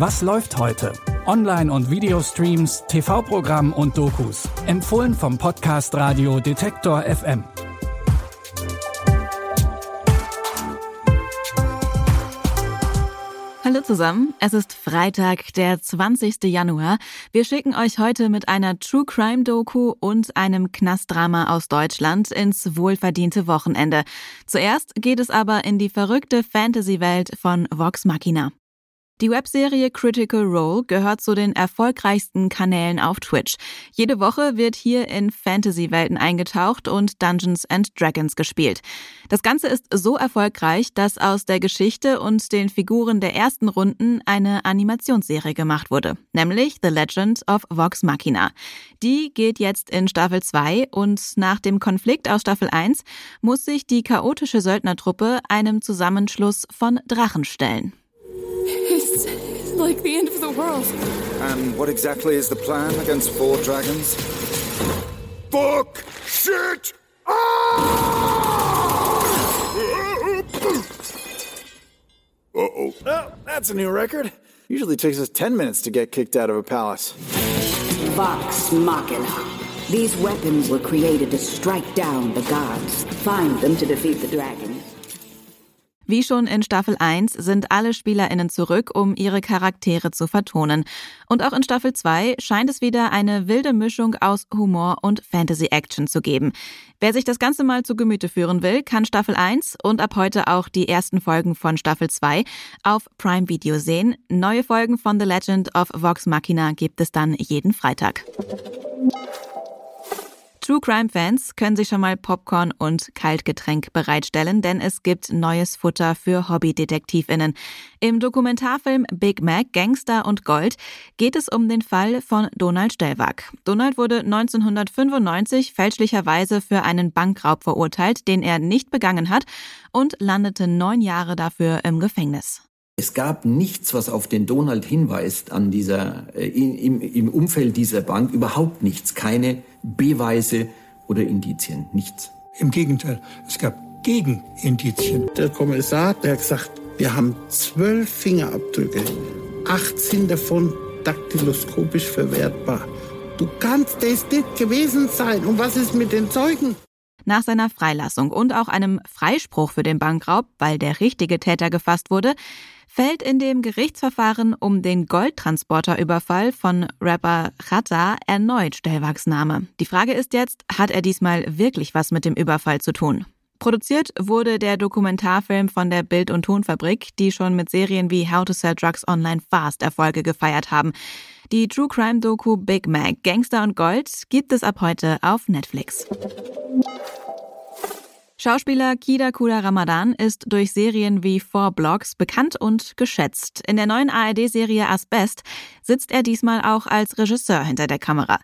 Was läuft heute? Online- und Videostreams, TV-Programm und Dokus. Empfohlen vom Podcast Radio Detektor FM. Hallo zusammen, es ist Freitag, der 20. Januar. Wir schicken euch heute mit einer True Crime Doku und einem Knastdrama aus Deutschland ins wohlverdiente Wochenende. Zuerst geht es aber in die verrückte Fantasy-Welt von Vox Machina. Die Webserie Critical Role gehört zu den erfolgreichsten Kanälen auf Twitch. Jede Woche wird hier in Fantasy-Welten eingetaucht und Dungeons and Dragons gespielt. Das Ganze ist so erfolgreich, dass aus der Geschichte und den Figuren der ersten Runden eine Animationsserie gemacht wurde, nämlich The Legend of Vox Machina. Die geht jetzt in Staffel 2 und nach dem Konflikt aus Staffel 1 muss sich die chaotische Söldnertruppe einem Zusammenschluss von Drachen stellen. It's like the end of the world. And what exactly is the plan against four dragons? Fuck! Shit! Ah! Uh-oh. Oh, that's a new record. Usually takes us 10 minutes to get kicked out of a palace. Vox Machina. These weapons were created to strike down the gods. Find them to defeat the dragon. Wie schon in Staffel 1 sind alle SpielerInnen zurück, um ihre Charaktere zu vertonen. Und auch in Staffel 2 scheint es wieder eine wilde Mischung aus Humor und Fantasy-Action zu geben. Wer sich das Ganze mal zu Gemüte führen will, kann Staffel 1 und ab heute auch die ersten Folgen von Staffel 2 auf Prime Video sehen. Neue Folgen von The Legend of Vox Machina gibt es dann jeden Freitag. True Crime Fans können sich schon mal Popcorn und Kaltgetränk bereitstellen, denn es gibt neues Futter für Hobbydetektivinnen. Im Dokumentarfilm Big Mac, Gangster und Gold geht es um den Fall von Donald Stellwag. Donald wurde 1995 fälschlicherweise für einen Bankraub verurteilt, den er nicht begangen hat und landete neun Jahre dafür im Gefängnis. Es gab nichts, was auf den Donald hinweist an dieser, äh, im, im Umfeld dieser Bank, überhaupt nichts. Keine Beweise oder Indizien, nichts. Im Gegenteil, es gab Gegenindizien. Der Kommissar, der hat gesagt, wir haben zwölf Fingerabdrücke, 18 davon daktyloskopisch verwertbar. Du kannst es nicht gewesen sein. Und was ist mit den Zeugen? Nach seiner Freilassung und auch einem Freispruch für den Bankraub, weil der richtige Täter gefasst wurde, fällt in dem Gerichtsverfahren um den Goldtransporterüberfall von Rapper Chata erneut Stellwags Name. Die Frage ist jetzt, hat er diesmal wirklich was mit dem Überfall zu tun? Produziert wurde der Dokumentarfilm von der Bild- und Tonfabrik, die schon mit Serien wie How to Sell Drugs Online Fast Erfolge gefeiert haben. Die True Crime Doku Big Mac Gangster und Gold gibt es ab heute auf Netflix. Schauspieler Kida Kuda Ramadan ist durch Serien wie Four Blocks bekannt und geschätzt. In der neuen ARD-Serie Asbest sitzt er diesmal auch als Regisseur hinter der Kamera.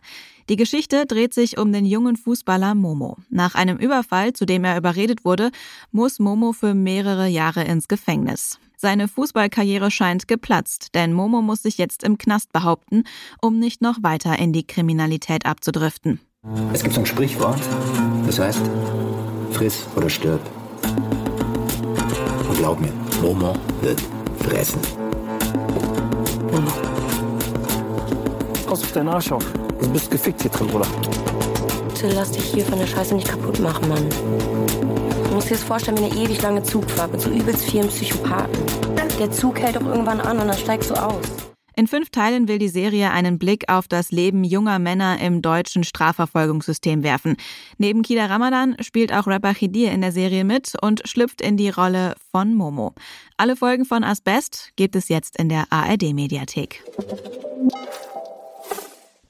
Die Geschichte dreht sich um den jungen Fußballer Momo. Nach einem Überfall, zu dem er überredet wurde, muss Momo für mehrere Jahre ins Gefängnis. Seine Fußballkarriere scheint geplatzt, denn Momo muss sich jetzt im Knast behaupten, um nicht noch weiter in die Kriminalität abzudriften. Es gibt so ein Sprichwort, das heißt, friss oder stirb. Und glaub mir, Momo wird fressen. Momo. Pass auf deinen Arsch auf. Du bist gefickt hier drin, Bruder. Bitte lass dich hier von der Scheiße nicht kaputt machen, Mann. Du musst dir das vorstellen wie eine ewig lange Zugfahrt mit so übelst vielen Psychopathen. Der Zug hält doch irgendwann an und dann steigst du aus. In fünf Teilen will die Serie einen Blick auf das Leben junger Männer im deutschen Strafverfolgungssystem werfen. Neben Kida Ramadan spielt auch Rapper Khidir in der Serie mit und schlüpft in die Rolle von Momo. Alle Folgen von Asbest gibt es jetzt in der ARD-Mediathek.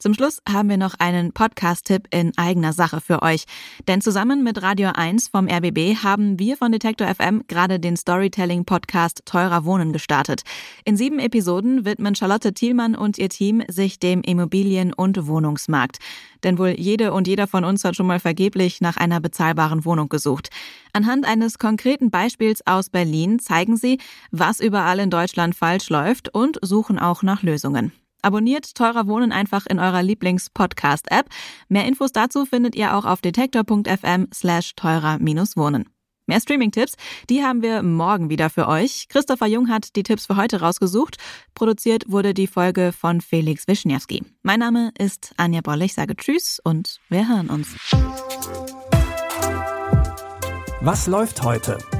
Zum Schluss haben wir noch einen Podcast-Tipp in eigener Sache für euch. Denn zusammen mit Radio 1 vom RBB haben wir von Detektor FM gerade den Storytelling-Podcast Teurer Wohnen gestartet. In sieben Episoden widmen Charlotte Thielmann und ihr Team sich dem Immobilien- und Wohnungsmarkt. Denn wohl jede und jeder von uns hat schon mal vergeblich nach einer bezahlbaren Wohnung gesucht. Anhand eines konkreten Beispiels aus Berlin zeigen sie, was überall in Deutschland falsch läuft und suchen auch nach Lösungen. Abonniert Teurer Wohnen einfach in eurer Lieblings-Podcast-App. Mehr Infos dazu findet ihr auch auf detektor.fm slash teurer-wohnen. Mehr Streaming-Tipps, die haben wir morgen wieder für euch. Christopher Jung hat die Tipps für heute rausgesucht. Produziert wurde die Folge von Felix Wischniewski. Mein Name ist Anja Bolle. Ich sage Tschüss und wir hören uns. Was läuft heute?